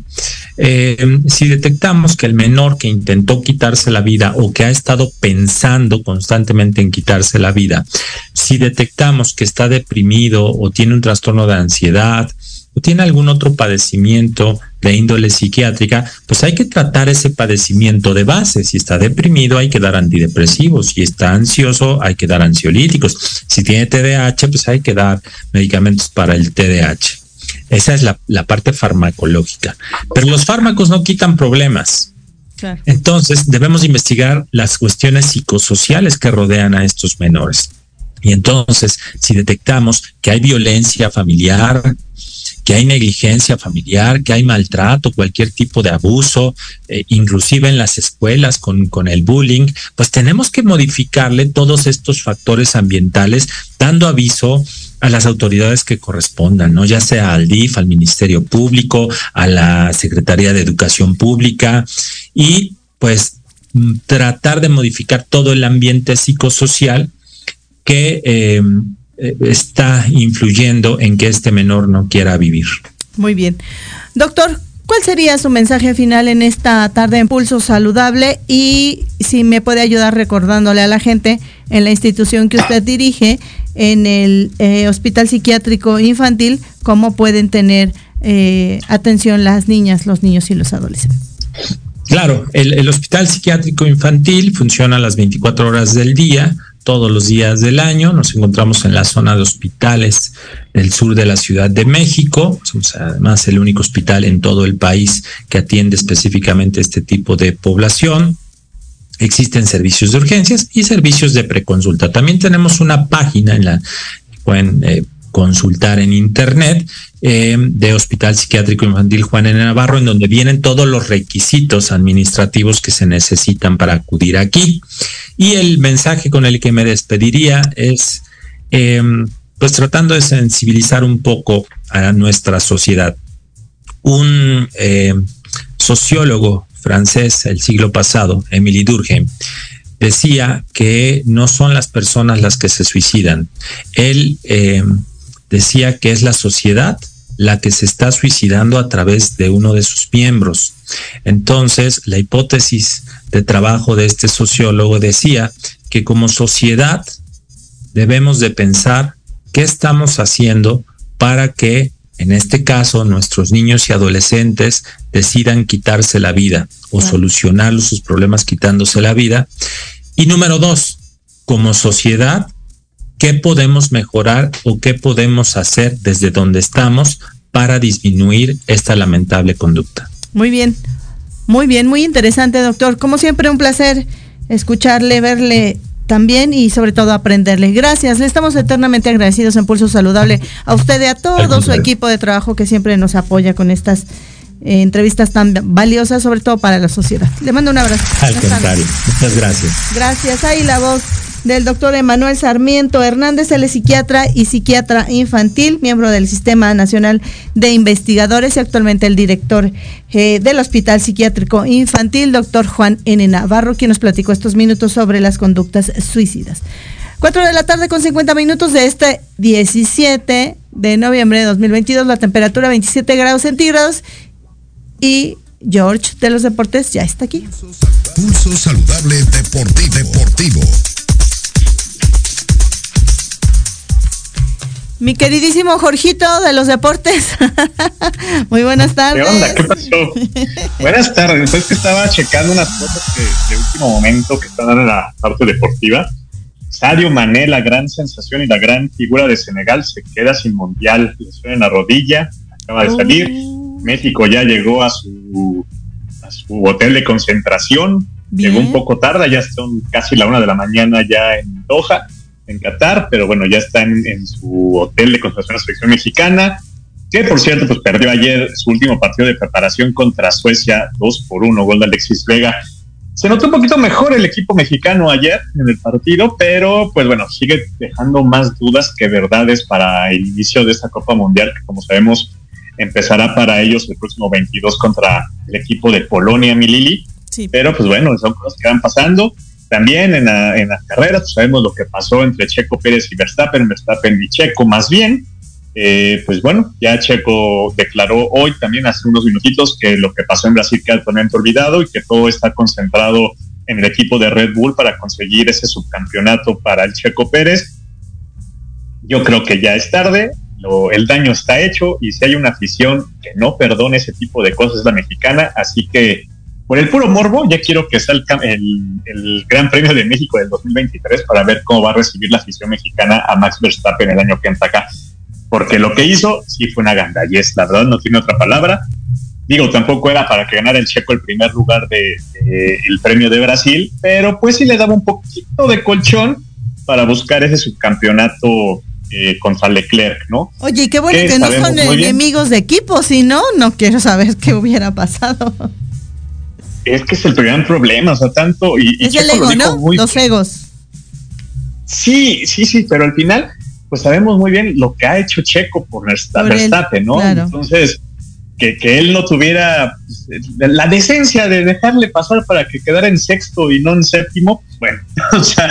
Eh, si detectamos que el menor que intentó quitarse la vida o que ha estado pensando constantemente en quitarse la vida, si detectamos que está deprimido o tiene un trastorno de ansiedad, o tiene algún otro padecimiento de índole psiquiátrica, pues hay que tratar ese padecimiento de base. Si está deprimido, hay que dar antidepresivos. Si está ansioso, hay que dar ansiolíticos. Si tiene TDAH, pues hay que dar medicamentos para el TDAH. Esa es la, parte farmacológica. Pero los fármacos no quitan problemas. Entonces, debemos investigar las cuestiones psicosociales que rodean a estos menores. Y entonces, si detectamos que hay violencia familiar, que hay negligencia familiar, que hay maltrato, cualquier tipo de abuso, eh, inclusive en las escuelas con, con el bullying, pues tenemos que modificarle todos estos factores ambientales, dando aviso a las autoridades que correspondan, ¿no? Ya sea al DIF, al Ministerio Público, a la Secretaría de Educación Pública y pues mm, tratar de modificar todo el ambiente psicosocial que eh, está influyendo en que este menor no quiera vivir. Muy bien. Doctor, ¿cuál sería su mensaje final en esta tarde en Pulso Saludable? Y si me puede ayudar recordándole a la gente en la institución que usted dirige, en el eh, Hospital Psiquiátrico Infantil, cómo pueden tener eh, atención las niñas, los niños y los adolescentes. Claro, el, el Hospital Psiquiátrico Infantil funciona a las 24 horas del día todos los días del año. Nos encontramos en la zona de hospitales del sur de la Ciudad de México. Somos además el único hospital en todo el país que atiende específicamente este tipo de población. Existen servicios de urgencias y servicios de preconsulta. También tenemos una página en la pueden consultar en internet eh, de Hospital Psiquiátrico Infantil Juan N. Navarro, en donde vienen todos los requisitos administrativos que se necesitan para acudir aquí. Y el mensaje con el que me despediría es, em, pues tratando de sensibilizar un poco a nuestra sociedad. Un em, sociólogo francés el siglo pasado, Emily Durkheim, decía que no son las personas las que se suicidan. Él em, decía que es la sociedad la que se está suicidando a través de uno de sus miembros. Entonces, la hipótesis de trabajo de este sociólogo decía que como sociedad debemos de pensar qué estamos haciendo para que, en este caso, nuestros niños y adolescentes decidan quitarse la vida o solucionar sus problemas quitándose la vida. Y número dos, como sociedad, ¿qué podemos mejorar o qué podemos hacer desde donde estamos para disminuir esta lamentable conducta? Muy bien. Muy bien, muy interesante, doctor. Como siempre, un placer escucharle, verle también y sobre todo aprenderle. Gracias, le estamos eternamente agradecidos en Pulso Saludable a usted y a todo su equipo de trabajo que siempre nos apoya con estas eh, entrevistas tan valiosas, sobre todo para la sociedad. Le mando un abrazo. Al contrario, muchas gracias. Gracias. Ahí la voz del doctor Emanuel Sarmiento Hernández, él es psiquiatra y psiquiatra infantil, miembro del Sistema Nacional de Investigadores y actualmente el director eh, del Hospital Psiquiátrico Infantil, doctor Juan N. Navarro, quien nos platicó estos minutos sobre las conductas suicidas. Cuatro de la tarde con 50 minutos de este 17 de noviembre de 2022, la temperatura 27 grados centígrados y George de los Deportes ya está aquí. Pulso saludable deportivo. deportivo. Mi queridísimo Jorgito de los deportes. Muy buenas tardes. ¿Qué onda? ¿Qué pasó? buenas tardes. Pues que estaba checando unas fotos de último momento que están en la parte deportiva. Sadio Mané, la gran sensación y la gran figura de Senegal, se queda sin mundial. Lesión en la rodilla, acaba de salir. Oh. México ya llegó a su, a su hotel de concentración. Llegó un poco tarde, ya son casi la una de la mañana ya en Doha en Qatar, pero bueno, ya está en, su hotel de concentración de la selección mexicana, que por cierto, pues perdió ayer su último partido de preparación contra Suecia, 2 por 1, gol de Alexis Vega. Se notó un poquito mejor el equipo mexicano ayer en el partido, pero pues bueno, sigue dejando más dudas que verdades para el inicio de esta Copa Mundial, que como sabemos empezará para ellos el próximo 22 contra el equipo de Polonia, Milili. Sí. Pero pues bueno, son cosas que van pasando. También en, las carreras pues, sabemos lo que pasó entre Checo Pérez y Verstappen, Verstappen y Checo más bien. Eh, pues bueno, ya Checo declaró hoy también hace unos minutitos que lo que pasó en Brasil queda totalmente olvidado y que todo está concentrado en el equipo de Red Bull para conseguir ese subcampeonato para el Checo Pérez. Yo creo que ya es tarde, el daño está hecho y si hay una afición que no perdone ese tipo de cosas es la mexicana, así que por el puro morbo, ya quiero que sea el, Gran Premio de México del 2023 para ver cómo va a recibir la afición mexicana a Max Verstappen el año que entra acá. Porque lo que hizo sí fue una gandallez, la verdad no tiene otra palabra. Digo, tampoco era para que ganara el Checo el primer lugar de, de el premio de Brasil, pero pues sí le daba un poquito de colchón para buscar ese subcampeonato eh, contra Leclerc, ¿no? Oye, qué bueno Que que no son enemigos de equipo, si no, no quiero saber qué hubiera pasado. Es que es el gran problema, o sea, tanto y, y Es el Checo lo ego, dijo ¿no? muy Los egos. Sí, sí, sí, pero al final, pues sabemos muy bien lo que ha hecho Checo por Versta- Por él, Verstappen, ¿no? claro. Entonces, que, que él no tuviera pues, la decencia de dejarle pasar para que quedara en sexto y no en séptimo, bueno, o sea,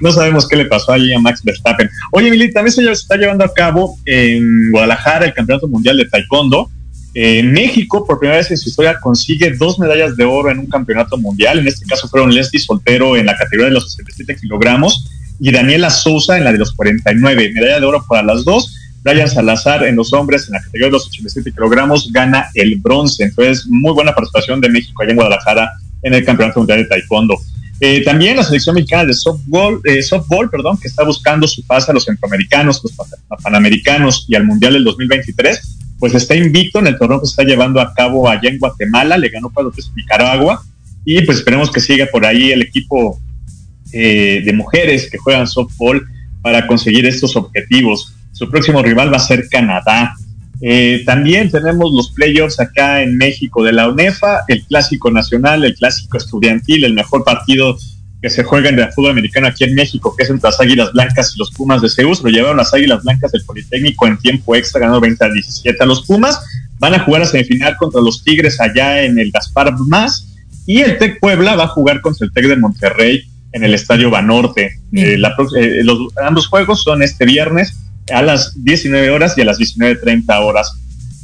no sabemos qué le pasó allí a Max Verstappen. Oye, Mili, también se está llevando a cabo en Guadalajara el Campeonato Mundial de Taekwondo. Eh, México, por primera vez en su historia, consigue dos medallas de oro en un campeonato mundial. En este caso fueron Leslie Soltero en la categoría de los 67 kilogramos y Daniela Souza en la de los 49. Medalla de oro para las dos. Brian Salazar en los hombres en la categoría de los 87 kilogramos gana el bronce. Entonces, muy buena participación de México allá en Guadalajara en el Campeonato Mundial de Taekwondo. Eh, también la selección mexicana de softball, eh, softball, perdón, que está buscando su pase a los centroamericanos, los pa- panamericanos y al Mundial del 2023, pues está invicto en el torneo que se está llevando a cabo allá en Guatemala, le ganó 4 a Nicaragua y pues esperemos que siga por ahí el equipo eh, de mujeres que juegan softball para conseguir estos objetivos. Su próximo rival va a ser Canadá. Eh, también tenemos los playoffs acá en México de la UNEFA, el clásico nacional, el clásico estudiantil, el mejor partido que se juega en el fútbol americano aquí en México, que es entre las Águilas Blancas y los Pumas de Seúl. Lo llevaron las Águilas Blancas del Politécnico en tiempo extra, ganando 20 a 17 a los Pumas. Van a jugar a semifinal contra los Tigres allá en el Gaspar Más. Y el Tec Puebla va a jugar contra el Tec de Monterrey en el Estadio Banorte. Eh, la eh, los, ambos juegos son este viernes a las 19 horas y a las 19.30 horas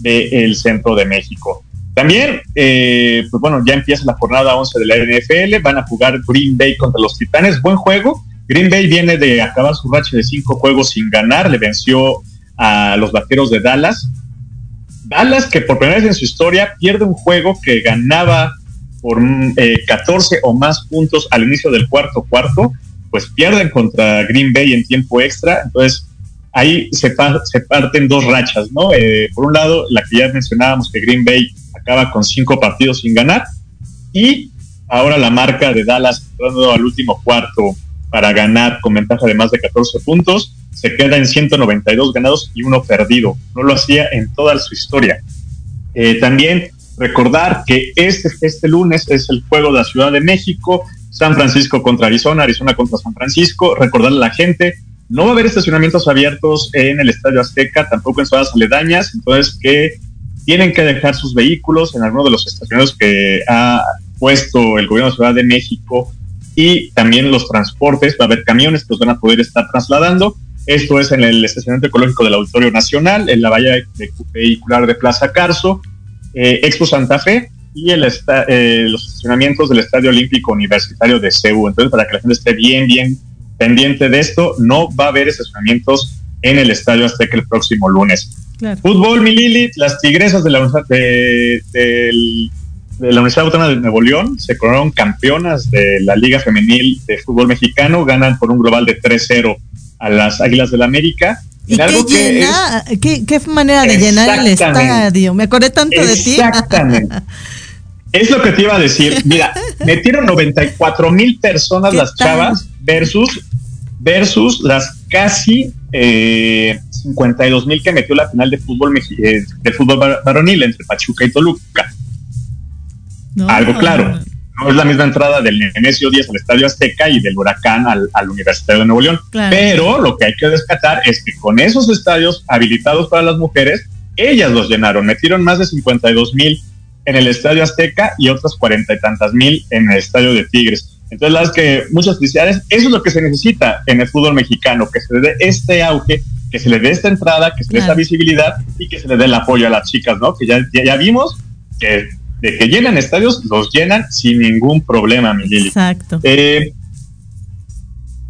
del centro de México. También, eh, pues bueno, ya empieza la jornada 11 de la NFL, van a jugar Green Bay contra los Titanes, buen juego. Green Bay viene de acabar su racha de cinco juegos sin ganar, le venció a los Vaqueros de Dallas. Dallas, que por primera vez en su historia pierde un juego que ganaba por eh, 14 o más puntos al inicio del cuarto cuarto, pues pierden contra Green Bay en tiempo extra. Entonces, ahí se, pa- se parten dos rachas, ¿no? Eh, por un lado, la que ya mencionábamos, que Green Bay acaba con cinco partidos sin ganar, y ahora la marca de Dallas entrando al último cuarto para ganar con ventaja de más de 14 puntos, se queda en 192 ganados y uno perdido. No lo hacía en toda su historia. Eh, también recordar que este, este lunes es el juego de la Ciudad de México, San Francisco contra Arizona, Arizona contra San Francisco. Recordarle a la gente, no va a haber estacionamientos abiertos en el Estadio Azteca, tampoco en zonas aledañas, entonces que tienen que dejar sus vehículos en alguno de los estacionamientos que ha puesto el gobierno de la Ciudad de México y también los transportes, va a haber camiones que los van a poder estar trasladando. Esto es en el estacionamiento ecológico del Auditorio Nacional, en la valla vehicular de Plaza Carso, eh, Expo Santa Fe y el esta- eh, los estacionamientos del Estadio Olímpico Universitario de CEU. Entonces, para que la gente esté bien, bien pendiente de esto, no va a haber estacionamientos en el Estadio Azteca el próximo lunes. Claro. Fútbol, mi Lili, las tigresas de la, Universidad de, la Universidad Autónoma de Nuevo León se coronaron campeonas de la Liga Femenil de Fútbol Mexicano, ganan por un global de 3-0 a las Águilas del la América. ¿Y qué, es- qué, qué manera de llenar el estadio? Me acordé tanto de ti. Exactamente. Es lo que te iba a decir. Mira, metieron 94 mil personas las tal? chavas versus, versus las casi eh, 52 mil que metió la final de fútbol, eh, de fútbol var- varonil entre Pachuca y Toluca. No, Algo claro. No es la misma entrada del Nemesio 10 al Estadio Azteca y del Huracán al, al Universitario de Nuevo León. Claro. Pero lo que hay que rescatar es que con esos estadios habilitados para las mujeres, ellas los llenaron. Metieron más de 52 mil en el Estadio Azteca y otras cuarenta y tantas mil en el Estadio de Tigres. Entonces, las que muchas felicidades, eso es lo que se necesita en el fútbol mexicano, que se le dé este auge, que se le dé esta entrada, que se le dé esta visibilidad y que se le dé el apoyo a las chicas, ¿no? Que ya, ya, ya vimos que de que llenan estadios, los llenan sin ningún problema, mi Lili. Exacto. Eh,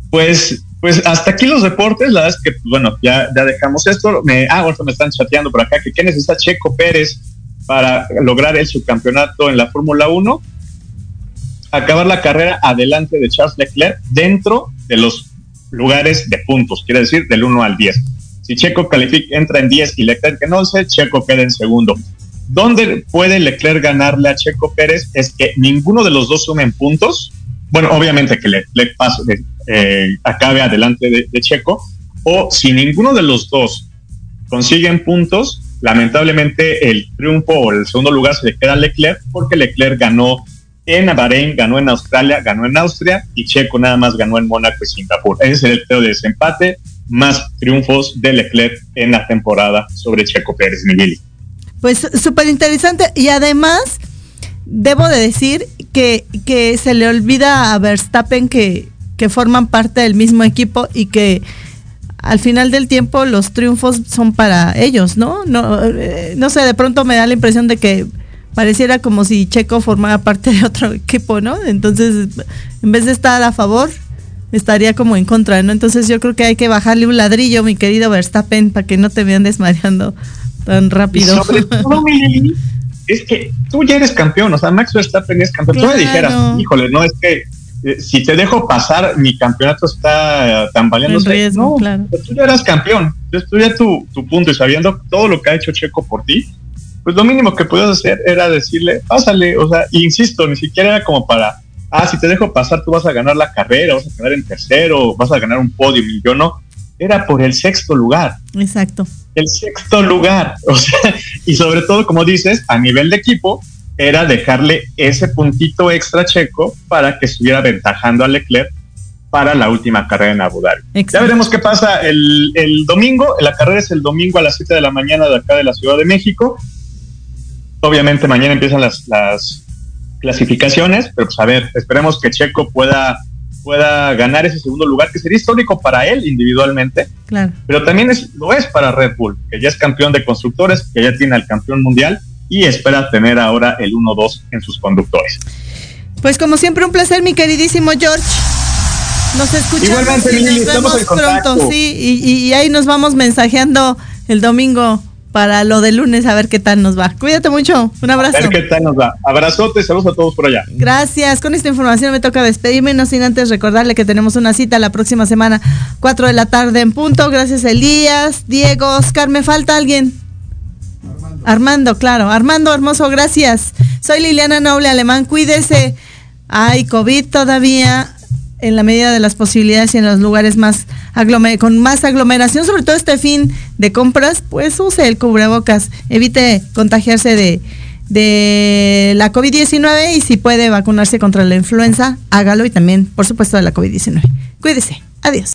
pues, pues hasta aquí los deportes, la verdad es que, pues, bueno, ya, ya dejamos esto. Me, ah, ahorita me están chateando por acá que qué necesita Checo Pérez para lograr el subcampeonato en la Fórmula 1. Acabar la carrera adelante de Charles Leclerc dentro de los lugares de puntos, quiere decir del 1 al 10. Si Checo califica, entra en 10 y Leclerc en 11, Checo queda en segundo. ¿Dónde puede Leclerc ganarle a Checo Pérez? Es que ninguno de los dos sumen puntos. Bueno, obviamente que Leclerc pase, eh, acabe adelante de, Checo. O si ninguno de los dos consiguen puntos, lamentablemente el triunfo o el segundo lugar se le queda a Leclerc porque Leclerc ganó en Bahrein, ganó en Australia, ganó en Austria y Checo nada más ganó en Mónaco y Singapur. Ese es el teo de desempate, más triunfos de Leclerc en la temporada sobre Checo Pérez, Miguel. Pues súper interesante y además debo de decir que, se le olvida a Verstappen que forman parte del mismo equipo y que al final del tiempo los triunfos son para ellos, ¿no? No, eh, no sé, de pronto me da la impresión de que pareciera como si Checo formara parte de otro equipo, ¿no? Entonces, en vez de estar a favor, estaría como en contra, ¿no? Entonces yo creo que hay que bajarle un ladrillo, mi querido Verstappen, para que no te vean desmareando tan rápido. sobre todo, es que tú ya eres campeón, o sea, Max Verstappen es campeón. Tú me dijeras, híjole, no, es que eh, si te dejo pasar, mi campeonato está tambaleando. no, claro. Tú ya eras campeón, tú ya tu, tu punto y sabiendo todo lo que ha hecho Checo por ti, pues lo mínimo que podías hacer era decirle, pásale, o sea, insisto, ni siquiera era como para, ah, si te dejo pasar, tú vas a ganar la carrera, vas a quedar en tercero, vas a ganar un podio, y yo no, era por el sexto lugar. Exacto. El sexto lugar, o sea, y sobre todo, como dices, a nivel de equipo, era dejarle ese puntito extra checo para que estuviera aventajando a Leclerc para la última carrera en Abu Dhabi. Ya veremos qué pasa el, el, domingo. La carrera es el domingo a las 7 de la mañana de acá de la Ciudad de México. Obviamente mañana empiezan las, las clasificaciones, pero pues a ver, esperemos que Checo pueda, pueda ganar ese segundo lugar, que sería histórico para él individualmente, claro. pero también es, lo es para Red Bull, que ya es campeón de constructores, que ya tiene al campeón mundial y espera tener ahora el 1-2 en sus conductores. Pues como siempre un placer, mi queridísimo George. Nos escuchamos y nos vemos pronto, sí, y, y ahí nos vamos mensajeando el domingo para lo de lunes a ver qué tal nos va. Cuídate mucho, un abrazo. A ver qué tal nos va. Abrazote, saludos a todos por allá. Gracias. Con esta información me toca despedirme, no sin antes recordarle que tenemos una cita la próxima semana, 4 de la tarde en punto. Gracias Elías, Diego, Oscar, ¿me falta alguien? Armando. Claro. Armando, hermoso, gracias. Soy Liliana Noble Alemán, cuídese. Ay, COVID todavía en la medida de las posibilidades y en los lugares más con más aglomeración, sobre todo este fin de compras, pues use el cubrebocas, evite contagiarse de, de la COVID-19 y si puede vacunarse contra la influenza, hágalo y también, por supuesto, de la COVID-19. Cuídese. Adiós.